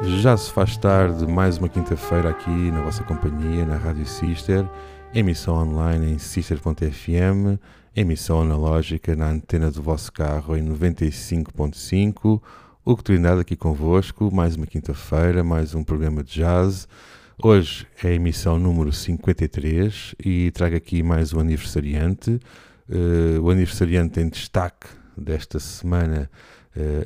Já se faz tarde, mais uma quinta-feira aqui na vossa companhia, na Rádio Sister, emissão online em sister.fm, emissão analógica na antena do vosso carro em 95.5. O Trindade aqui convosco, mais uma quinta-feira, mais um programa de jazz. Hoje é a emissão número 53 e trago aqui mais um aniversariante. Uh, o aniversariante em destaque desta semana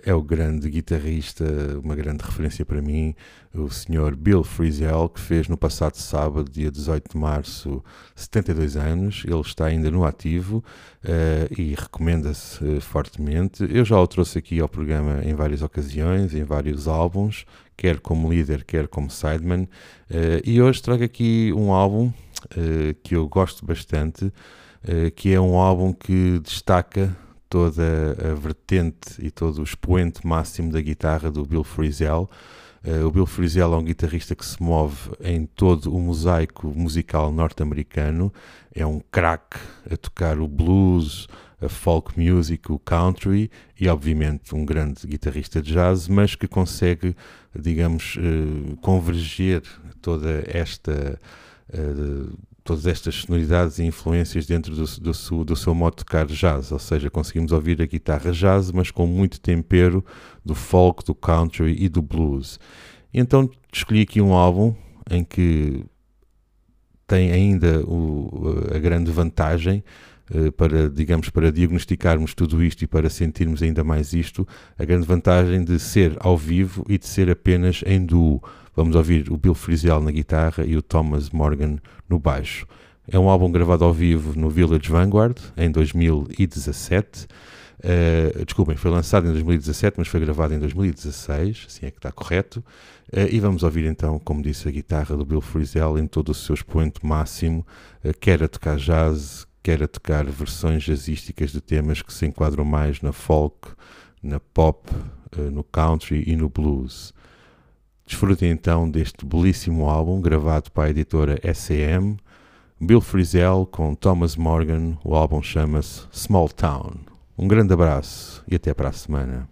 é o grande guitarrista, uma grande referência para mim, o Sr. Bill Frisell, que fez no passado sábado, dia 18 de março, 72 anos. Ele está ainda no ativo uh, e recomenda-se uh, fortemente. Eu já o trouxe aqui ao programa em várias ocasiões, em vários álbuns, quer como líder, quer como sideman. e hoje trago aqui um álbum que eu gosto bastante. Eh, que é um álbum que destaca toda a vertente e todo o expoente máximo da guitarra do Bill Frisell. Uh, o Bill Frisell é um guitarrista que se move em todo o mosaico musical norte-americano. É um craque a tocar o blues, a folk music, o country e, obviamente, um grande guitarrista de jazz, mas que consegue, digamos, uh, converger toda esta. Uh, todas estas sonoridades e influências dentro do, do, do, seu modo de tocar jazz, ou seja, conseguimos ouvir a guitarra jazz, mas com muito tempero do folk, do country e do blues. Então escolhi aqui um álbum em que tem ainda o, a grande vantagem uh, para, digamos, para diagnosticarmos tudo isto e para sentirmos ainda mais isto, a grande vantagem de ser ao vivo e de ser apenas em duo Vamos ouvir o Bill Frisell na guitarra e o Thomas Morgan no baixo. É um álbum gravado ao vivo no Village Vanguard em 2017. Uh, desculpem, foi lançado em 2017, mas foi gravado em 2016, assim é que está correto. Uh, e vamos ouvir então, como disse, a guitarra do Bill Frisell em todo o seu expoente máximo, uh, quer a tocar jazz, quer a tocar versões jazzísticas de temas que se enquadram mais na folk, na pop, no country e no blues. Desfrutem então deste belíssimo álbum gravado para a editora SAM, Bill Frisell com Thomas Morgan. O álbum chama-se Small Town. Um grande abraço e até para a semana.